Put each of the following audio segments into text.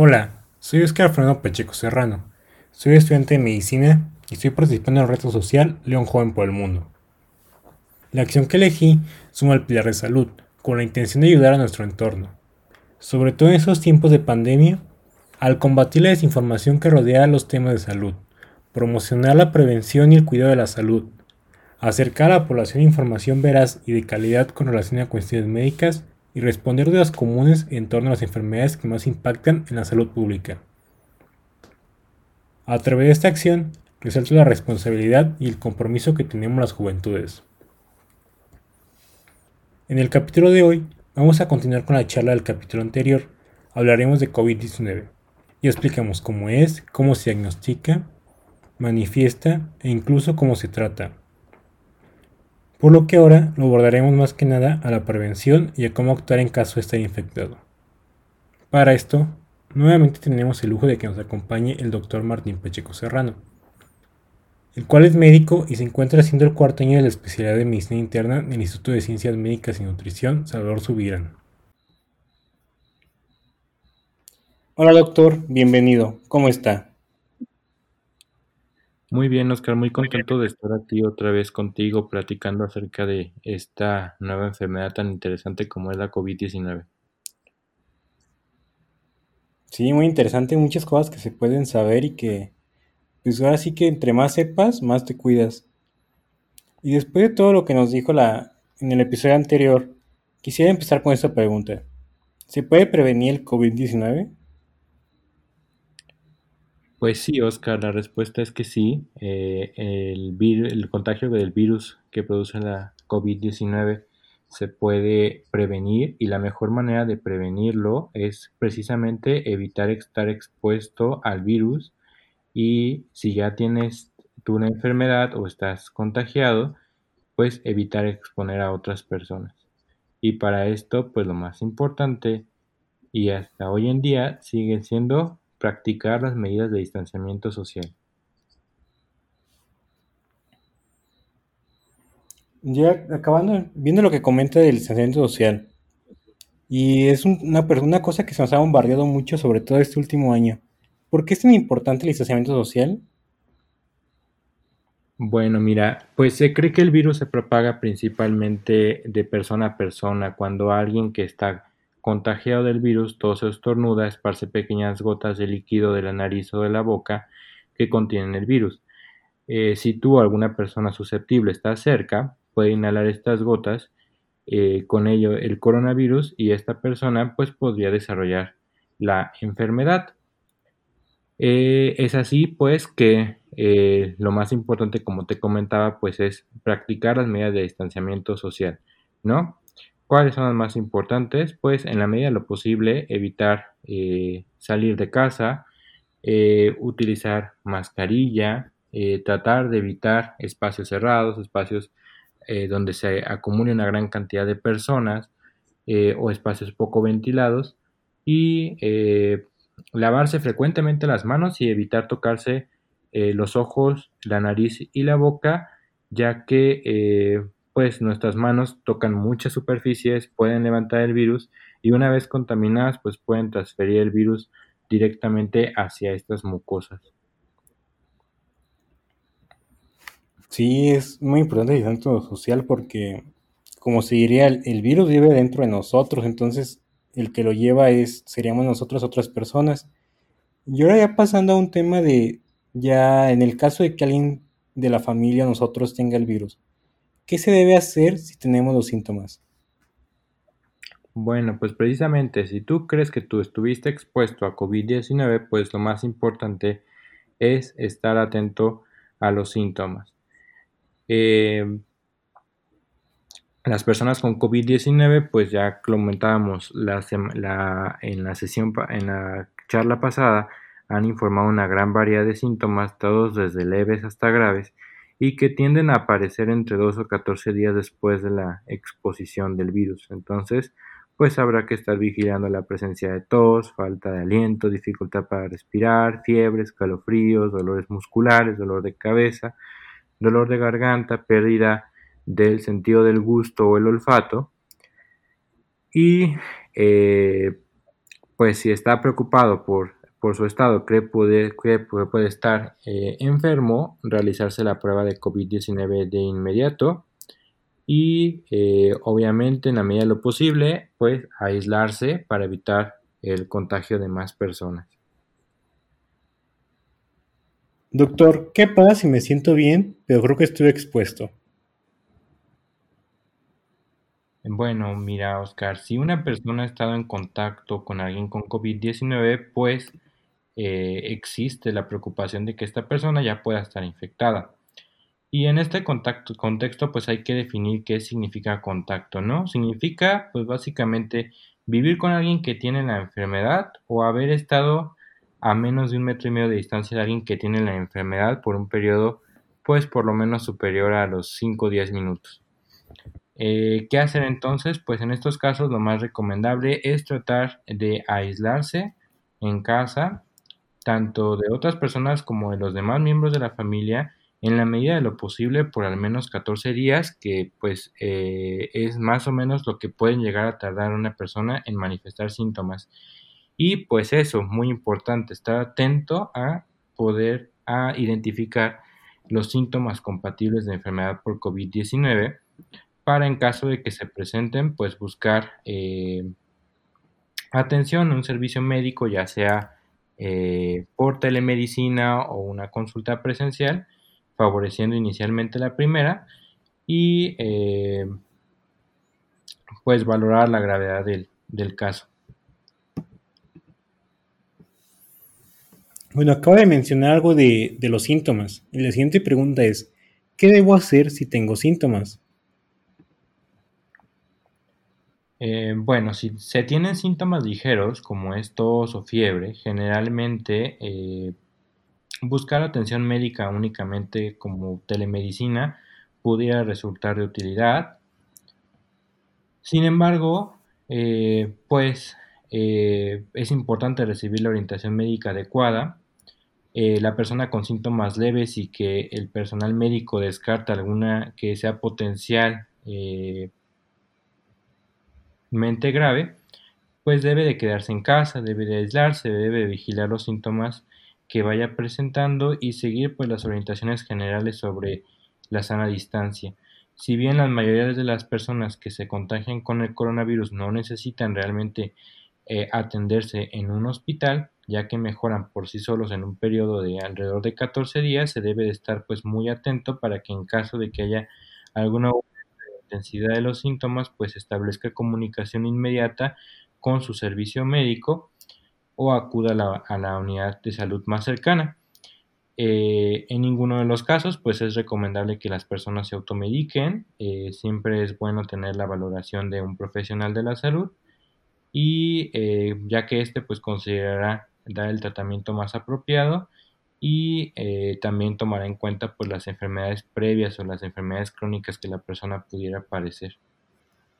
Hola, soy Oscar Fernando Pacheco Serrano. Soy estudiante de medicina y estoy participando en el reto social León Joven por el Mundo. La acción que elegí suma al pilar de salud, con la intención de ayudar a nuestro entorno, sobre todo en estos tiempos de pandemia, al combatir la desinformación que rodea los temas de salud, promocionar la prevención y el cuidado de la salud, acercar a la población información veraz y de calidad con relación a cuestiones médicas y responder dudas comunes en torno a las enfermedades que más impactan en la salud pública. A través de esta acción, resalto la responsabilidad y el compromiso que tenemos las juventudes. En el capítulo de hoy, vamos a continuar con la charla del capítulo anterior. Hablaremos de COVID-19 y explicamos cómo es, cómo se diagnostica, manifiesta e incluso cómo se trata por lo que ahora lo abordaremos más que nada a la prevención y a cómo actuar en caso de estar infectado. Para esto, nuevamente tenemos el lujo de que nos acompañe el doctor Martín Pacheco Serrano, el cual es médico y se encuentra haciendo el cuarto año de la especialidad de medicina interna en el Instituto de Ciencias Médicas y Nutrición Salvador Subirán. Hola doctor, bienvenido, ¿cómo está? Muy bien, Oscar, muy contento de estar aquí otra vez contigo platicando acerca de esta nueva enfermedad tan interesante como es la COVID-19. Sí, muy interesante, muchas cosas que se pueden saber y que, pues ahora sí que entre más sepas, más te cuidas. Y después de todo lo que nos dijo la, en el episodio anterior, quisiera empezar con esta pregunta. ¿Se puede prevenir el COVID-19? Pues sí, Oscar, la respuesta es que sí. Eh, el, el contagio del virus que produce la COVID-19 se puede prevenir y la mejor manera de prevenirlo es precisamente evitar estar expuesto al virus y si ya tienes tú una enfermedad o estás contagiado, pues evitar exponer a otras personas. Y para esto, pues lo más importante y hasta hoy en día siguen siendo Practicar las medidas de distanciamiento social. Ya acabando, viendo lo que comenta del distanciamiento social, y es una, una cosa que se nos ha bombardeado mucho, sobre todo este último año. ¿Por qué es tan importante el distanciamiento social? Bueno, mira, pues se cree que el virus se propaga principalmente de persona a persona cuando alguien que está Contagiado del virus, tose o estornuda, esparce pequeñas gotas de líquido de la nariz o de la boca que contienen el virus. Eh, si tú o alguna persona susceptible está cerca, puede inhalar estas gotas, eh, con ello el coronavirus y esta persona pues podría desarrollar la enfermedad. Eh, es así pues que lo más importante como te comentaba pues es practicar las medidas de distanciamiento social, ¿no? ¿Cuáles son las más importantes? Pues en la medida de lo posible evitar eh, salir de casa, eh, utilizar mascarilla, eh, tratar de evitar espacios cerrados, espacios donde se acumule una gran cantidad de personas o espacios poco ventilados y lavarse frecuentemente las manos y evitar tocarse los ojos, la nariz y la boca, ya que pues nuestras manos tocan muchas superficies, pueden levantar el virus y una vez contaminadas pues pueden transferir el virus directamente hacia estas mucosas. Sí, es muy importante el distanciamiento social porque, como se diría, el, virus vive dentro de nosotros, entonces el que lo lleva es seríamos nosotros otras personas. Y ahora ya pasando a un tema de, ya en el caso de que alguien de la familia nosotros tenga el virus, ¿Qué se debe hacer si tenemos los síntomas? Bueno, pues precisamente si tú crees que tú estuviste expuesto a COVID-19, pues lo más importante es estar atento a los síntomas. Eh, las personas con COVID-19, pues ya comentábamos en la sesión, en la charla pasada, han informado una gran variedad de síntomas, todos desde leves hasta graves, y que tienden a aparecer entre 2 o 14 días después de la exposición del virus. Entonces, pues habrá que estar vigilando la presencia de tos, falta de aliento, dificultad para respirar, fiebre, escalofríos, dolores musculares, dolor de cabeza, dolor de garganta, pérdida del sentido del gusto o el olfato. Y eh, pues si está preocupado por, por su estado, cree, poder, cree que puede estar eh, enfermo, realizarse la prueba de COVID-19 de inmediato y eh, obviamente en la medida de lo posible, pues aislarse para evitar el contagio de más personas. Doctor, ¿qué pasa si me siento bien, pero creo que estoy expuesto? Bueno, mira, Oscar, si una persona ha estado en contacto con alguien con COVID-19, pues eh, existe la preocupación de que esta persona ya pueda estar infectada. Y en este contacto, contexto, pues hay que definir qué significa contacto, ¿no? Significa, pues básicamente, vivir con alguien que tiene la enfermedad o haber estado a menos de un metro y medio de distancia de alguien que tiene la enfermedad por un periodo, pues por lo menos superior a los 5 o 10 minutos. Eh, ¿Qué hacer entonces? Pues en estos casos lo más recomendable es tratar de aislarse en casa, tanto de otras personas como de los demás miembros de la familia, en la medida de lo posible por al menos 14 días, que pues eh, es más o menos lo que pueden llegar a tardar una persona en manifestar síntomas. Y pues eso, muy importante, estar atento a poder a identificar los síntomas compatibles de enfermedad por COVID-19 para en caso de que se presenten, pues buscar eh, atención, un servicio médico, ya sea eh, por telemedicina o una consulta presencial, favoreciendo inicialmente la primera y eh, pues valorar la gravedad del, caso. Bueno, acabo de mencionar algo de, de, los síntomas. Y la siguiente pregunta es, ¿qué debo hacer si tengo síntomas? Eh, bueno, si se tienen síntomas ligeros como es tos o fiebre, generalmente eh, Buscar atención médica únicamente como telemedicina pudiera resultar de utilidad. Sin embargo, eh, pues es importante recibir la orientación médica adecuada. La persona con síntomas leves y que el personal médico descarta alguna que sea potencialmente grave, pues debe de quedarse en casa, debe de aislarse, debe de vigilar los síntomas que vaya presentando y seguir pues las orientaciones generales sobre la sana distancia. Si bien la mayoría de las personas que se contagian con el coronavirus no necesitan realmente eh, atenderse en un hospital, ya que mejoran por sí solos en un periodo de alrededor de 14 días, se debe de estar pues muy atento para que en caso de que haya alguna intensidad de los síntomas, pues establezca comunicación inmediata con su servicio médico o acuda a la, unidad de salud más cercana. Eh, en ninguno de los casos, pues es recomendable que las personas se automediquen. Eh, siempre es bueno tener la valoración de un profesional de la salud y eh, ya que éste pues considerará dar el tratamiento más apropiado y también tomará en cuenta pues las enfermedades previas o las enfermedades crónicas que la persona pudiera padecer.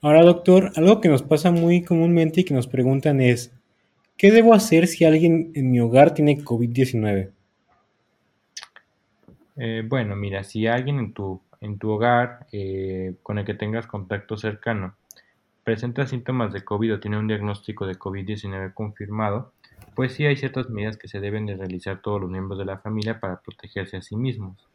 Ahora doctor, algo que nos pasa muy comúnmente y que nos preguntan es, ¿Qué debo hacer si alguien en mi hogar tiene COVID-19? Eh, bueno, mira, si alguien en tu, en tu hogar eh, con el que tengas contacto cercano presenta síntomas de COVID o tiene un diagnóstico de COVID-19 confirmado, pues sí hay ciertas medidas que se deben de realizar todos los miembros de la familia para protegerse a sí mismos.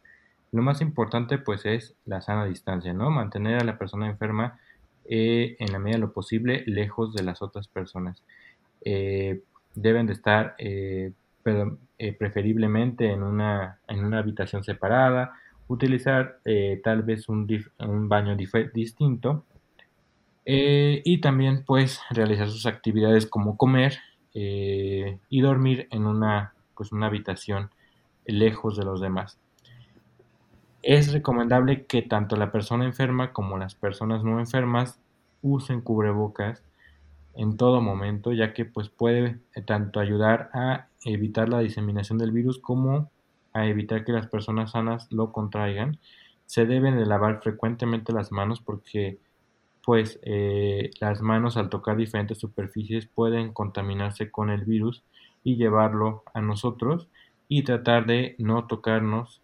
Lo más importante pues es la sana distancia, ¿no? Mantener a la persona enferma eh, en la medida de lo posible lejos de las otras personas. Eh, deben de estar eh, preferiblemente en una, en una habitación separada, utilizar tal vez un, baño distinto y también pues realizar sus actividades como comer y dormir en una, pues, una habitación lejos de los demás. Es recomendable que tanto la persona enferma como las personas no enfermas usen cubrebocas en todo momento, ya que pues puede eh, tanto ayudar a evitar la diseminación del virus como a evitar que las personas sanas lo contraigan. Se deben de lavar frecuentemente las manos porque pues eh, las manos al tocar diferentes superficies pueden contaminarse con el virus y llevarlo a nosotros y tratar de no tocarnos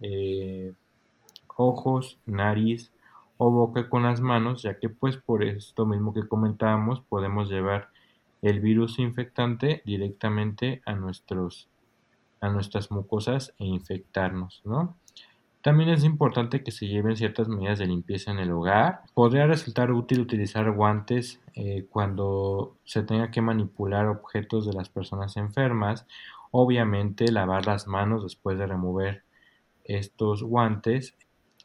eh, ojos, nariz, o boca con las manos, ya que pues por esto mismo que comentábamos podemos llevar el virus infectante directamente a, nuestros, a nuestras mucosas e infectarnos, ¿no? También es importante que se lleven ciertas medidas de limpieza en el hogar. Podría resultar útil utilizar guantes eh, cuando se tenga que manipular objetos de las personas enfermas. Obviamente lavar las manos después de remover estos guantes.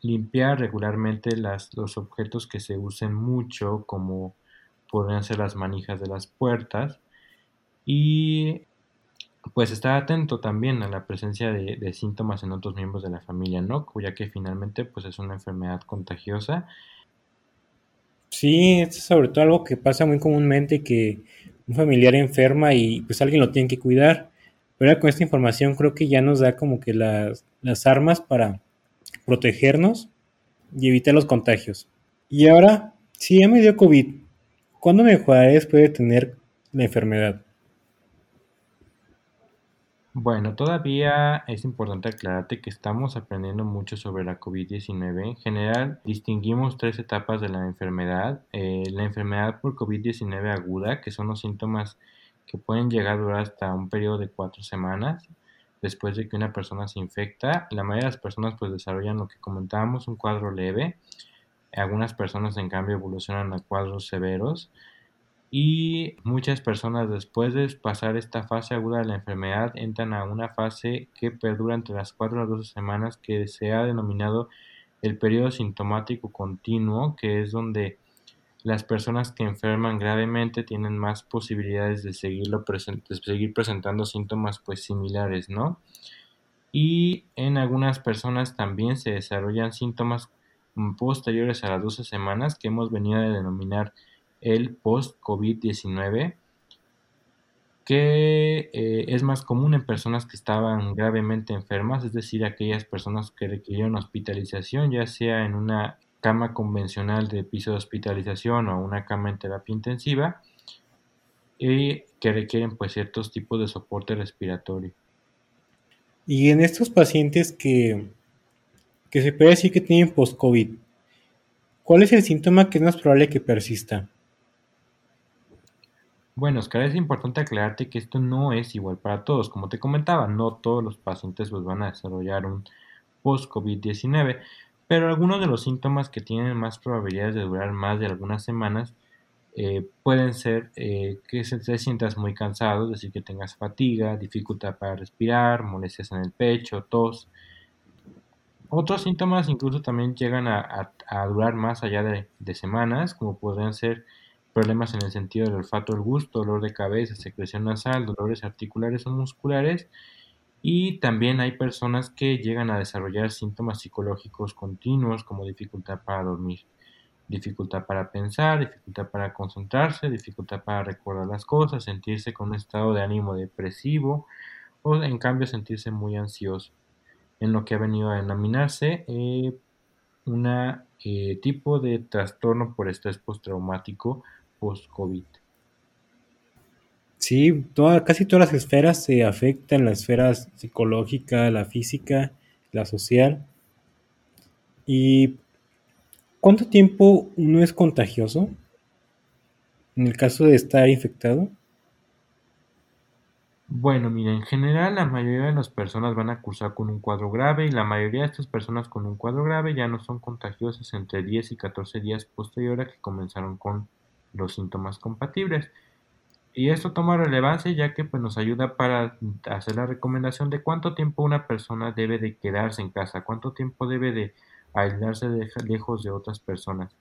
Limpiar regularmente los objetos que se usen mucho como podrían ser las manijas de las puertas. Y pues estar atento también a la presencia de, síntomas en otros miembros de la familia, ¿no? Ya que finalmente pues es una enfermedad contagiosa. Sí, es sobre todo algo que pasa muy comúnmente que un familiar enferma y pues alguien lo tiene que cuidar. Pero con esta información creo que ya nos da como que las, las armas para protegernos y evitar los contagios. Y ahora, si ya me dio COVID, ¿cuándo mejorar después de tener la enfermedad? Bueno, todavía es importante aclararte que estamos aprendiendo mucho sobre la COVID-19. En general, distinguimos tres etapas de la enfermedad. Eh, la enfermedad por COVID-19 aguda, que son los síntomas que pueden llegar a durar hasta un periodo de cuatro semanas después de que una persona se infecta. La mayoría de las personas pues desarrollan lo que comentábamos, un cuadro leve. Algunas personas en cambio evolucionan a cuadros severos y muchas personas después de pasar esta fase aguda de la enfermedad entran a una fase que perdura entre las 4 a 12 semanas que se ha denominado el periodo sintomático continuo, que es donde las personas que enferman gravemente tienen más posibilidades de, seguirlo de seguir presentando síntomas pues similares, ¿no? Y en algunas personas también se desarrollan síntomas posteriores a las 12 semanas que hemos venido a denominar el post-COVID-19, que eh, es más común en personas que estaban gravemente enfermas, es decir, aquellas personas que requirieron hospitalización, ya sea en una cama convencional de piso de hospitalización o una cama en terapia intensiva, y que requieren pues ciertos tipos de soporte respiratorio. Y en estos pacientes que, que se puede decir que tienen post-COVID, ¿cuál es el síntoma que es más probable que persista? Bueno, Oscar, es importante aclararte que esto no es igual para todos. Como te comentaba, no todos los pacientes pues, van a desarrollar un post-COVID-19, pero algunos de los síntomas que tienen más probabilidades de durar más de algunas semanas eh, pueden ser eh, que se, te sientas muy cansado, es decir, que tengas fatiga, dificultad para respirar, molestias en el pecho, tos. Otros síntomas incluso también llegan a, durar más allá de, de semanas, como podrían ser problemas en el sentido del olfato, el gusto, dolor de cabeza, secreción nasal, dolores articulares o musculares. Y también hay personas que llegan a desarrollar síntomas psicológicos continuos como dificultad para dormir, dificultad para pensar, dificultad para concentrarse, dificultad para recordar las cosas, sentirse con un estado de ánimo depresivo o en cambio sentirse muy ansioso, en lo que ha venido a denominarse eh, un eh, tipo de trastorno por estrés postraumático post-COVID. Sí, casi todas las esferas se afectan, la esfera psicológica, la física, la social. ¿Y cuánto tiempo uno es contagioso en el caso de estar infectado? Bueno, mira, en general la mayoría de las personas van a cursar con un cuadro grave y la mayoría de estas personas con un cuadro grave ya no son contagiosas entre 10 y 14 días posterior a que comenzaron con los síntomas compatibles. Y esto toma relevancia ya que pues, nos ayuda para hacer la recomendación de cuánto tiempo una persona debe de quedarse en casa, cuánto tiempo debe de aislarse lejos de otras personas.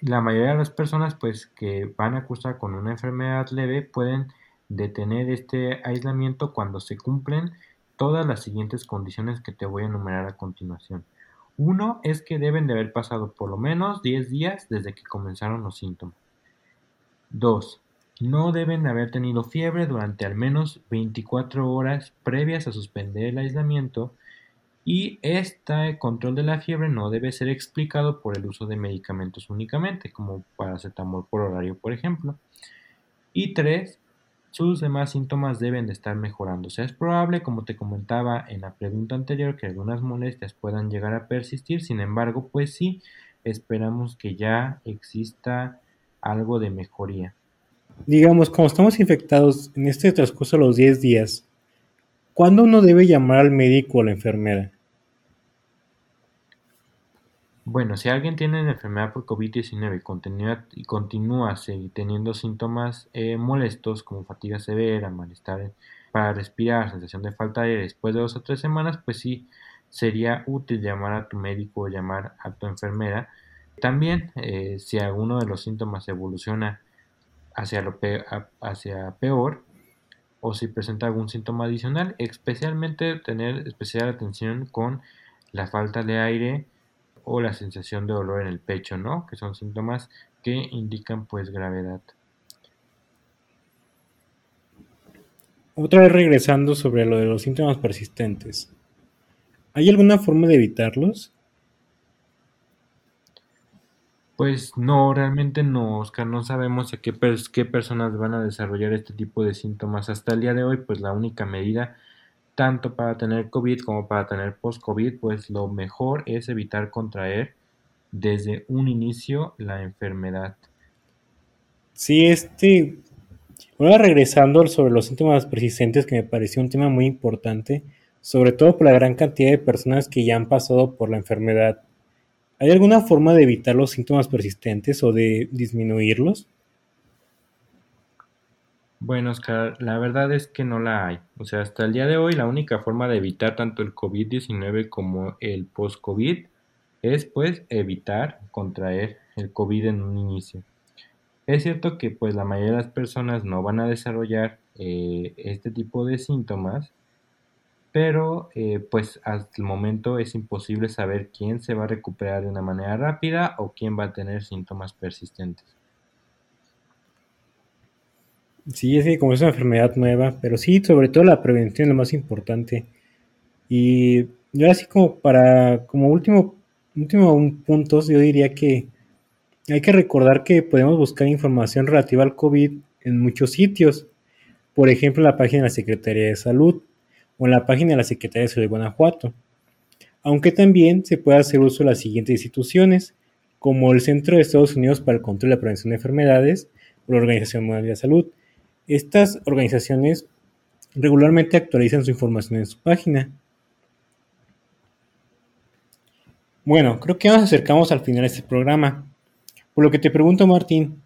La mayoría de las personas pues, que van a cursar con una enfermedad leve pueden detener este aislamiento cuando se cumplen todas las siguientes condiciones que te voy a enumerar a continuación. Uno es que deben de haber pasado por lo menos 10 días desde que comenzaron los síntomas. 2. No deben haber tenido fiebre durante al menos 24 horas previas a suspender el aislamiento y este control de la fiebre no debe ser explicado por el uso de medicamentos únicamente, como paracetamol por horario, por ejemplo. Y 3 sus demás síntomas deben de estar mejorando. O sea, es probable, como te comentaba en la pregunta anterior, que algunas molestias puedan llegar a persistir. Sin embargo, pues sí, esperamos que ya exista algo de mejoría. digamos, como estamos infectados en este transcurso de los 10 días, ¿cuándo uno debe llamar al médico o a la enfermera? Bueno, si alguien tiene enfermedad por COVID-19 y continúa, teniendo síntomas eh, molestos como fatiga severa, malestar para respirar, sensación de falta de aire después de dos o tres semanas, pues sí sería útil llamar a tu médico o llamar a tu enfermera. También, eh, si alguno de los síntomas evoluciona hacia, lo hacia peor o si presenta algún síntoma adicional, especialmente tener especial atención con la falta de aire, o la sensación de dolor en el pecho, ¿no? Que son síntomas que indican pues gravedad. Otra vez regresando sobre lo de los síntomas persistentes. ¿Hay alguna forma de evitarlos? Pues no, realmente no, Oscar, no sabemos a qué, qué personas van a desarrollar este tipo de síntomas. Hasta el día de hoy, pues la única medida tanto para tener COVID como para tener post-COVID, pues lo mejor es evitar contraer desde un inicio la enfermedad. Sí, este, ahora regresando sobre los síntomas persistentes, que me pareció un tema muy importante, sobre todo por la gran cantidad de personas que ya han pasado por la enfermedad. ¿Hay alguna forma de evitar los síntomas persistentes o de disminuirlos? Bueno, Oscar, la verdad es que no la hay. O sea, hasta el día de hoy la única forma de evitar tanto el COVID-19 como el post-COVID es pues evitar contraer el COVID en un inicio. Es cierto que pues la mayoría de las personas no van a desarrollar eh, este tipo de síntomas, pero eh, pues hasta el momento es imposible saber quién se va a recuperar de una manera rápida o quién va a tener síntomas persistentes. Sí, es que como es una enfermedad nueva, pero sí, sobre todo la prevención es lo más importante. Y yo así como para, como último, último punto, yo diría que hay que recordar que podemos buscar información relativa al COVID en muchos sitios. Por ejemplo, en la página de la Secretaría de Salud o en la página de la Secretaría de Salud de Guanajuato. Aunque también se puede hacer uso de las siguientes instituciones, como el Centro de Estados Unidos para el Control y la Prevención de Enfermedades o la Organización Mundial de la Salud, estas organizaciones regularmente actualizan su información en su página. Bueno, creo que nos acercamos al final de este programa. Por lo que te pregunto, Martín,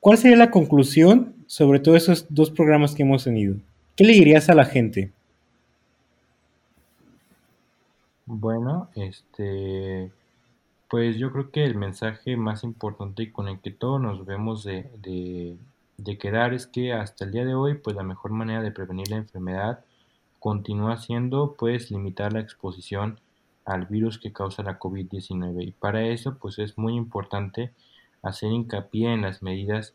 ¿cuál sería la conclusión sobre todos esos dos programas que hemos tenido? ¿Qué le dirías a la gente? Bueno, este, pues yo creo que el mensaje más importante con el que todos nos vemos de, de quedar es que hasta el día de hoy, pues la mejor manera de prevenir la enfermedad continúa siendo pues limitar la exposición al virus que causa la COVID-19 y para eso pues es muy importante hacer hincapié en las medidas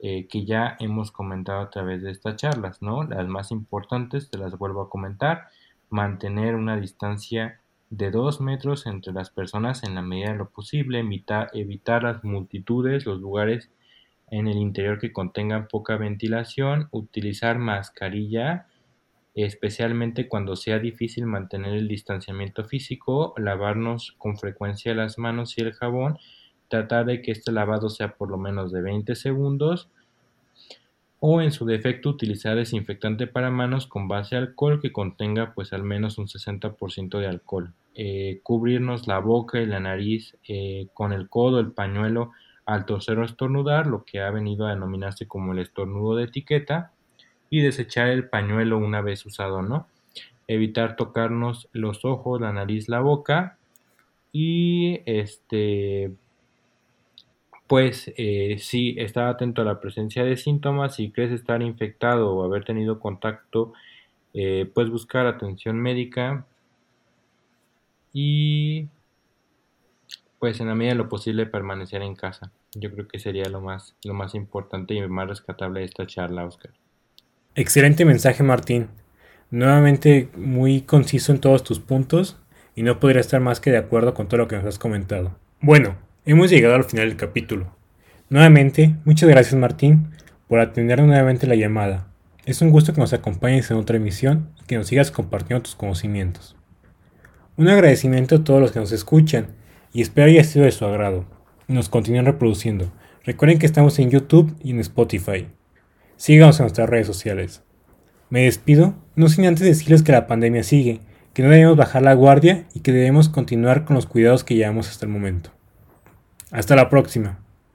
eh, que ya hemos comentado a través de estas charlas, ¿no? Las más importantes, te las vuelvo a comentar, mantener una distancia de dos metros entre las personas en la medida de lo posible, evitar, evitar las multitudes, los lugares en el interior que contengan poca ventilación, utilizar mascarilla, especialmente cuando sea difícil mantener el distanciamiento físico, lavarnos con frecuencia las manos y el jabón, tratar de que este lavado sea por lo menos de 20 segundos o en su defecto utilizar desinfectante para manos con base alcohol que contenga pues al menos un 60% de alcohol. Eh, cubrirnos la boca y la nariz eh, con el codo, el pañuelo al toser o estornudar, lo que ha venido a denominarse como el estornudo de etiqueta, y desechar el pañuelo una vez usado, ¿no? Evitar tocarnos los ojos, la nariz, la boca, y este, pues eh, si estar atento a la presencia de síntomas, si crees estar infectado o haber tenido contacto, eh, pues buscar atención médica y pues en la medida de lo posible permanecer en casa. Yo creo que sería lo más, lo más importante y más rescatable de esta charla, Oscar. Excelente mensaje, Martín. Nuevamente muy conciso en todos tus puntos y no podría estar más que de acuerdo con todo lo que nos has comentado. Bueno, hemos llegado al final del capítulo. Nuevamente, muchas gracias Martín por atender nuevamente la llamada. Es un gusto que nos acompañes en otra emisión y que nos sigas compartiendo tus conocimientos. Un agradecimiento a todos los que nos escuchan y espero haya sido de su agrado nos continúen reproduciendo. Recuerden que estamos en YouTube y en Spotify. Síganos en nuestras redes sociales. Me despido, no sin antes decirles que la pandemia sigue, que no debemos bajar la guardia y que debemos continuar con los cuidados que llevamos hasta el momento. Hasta la próxima.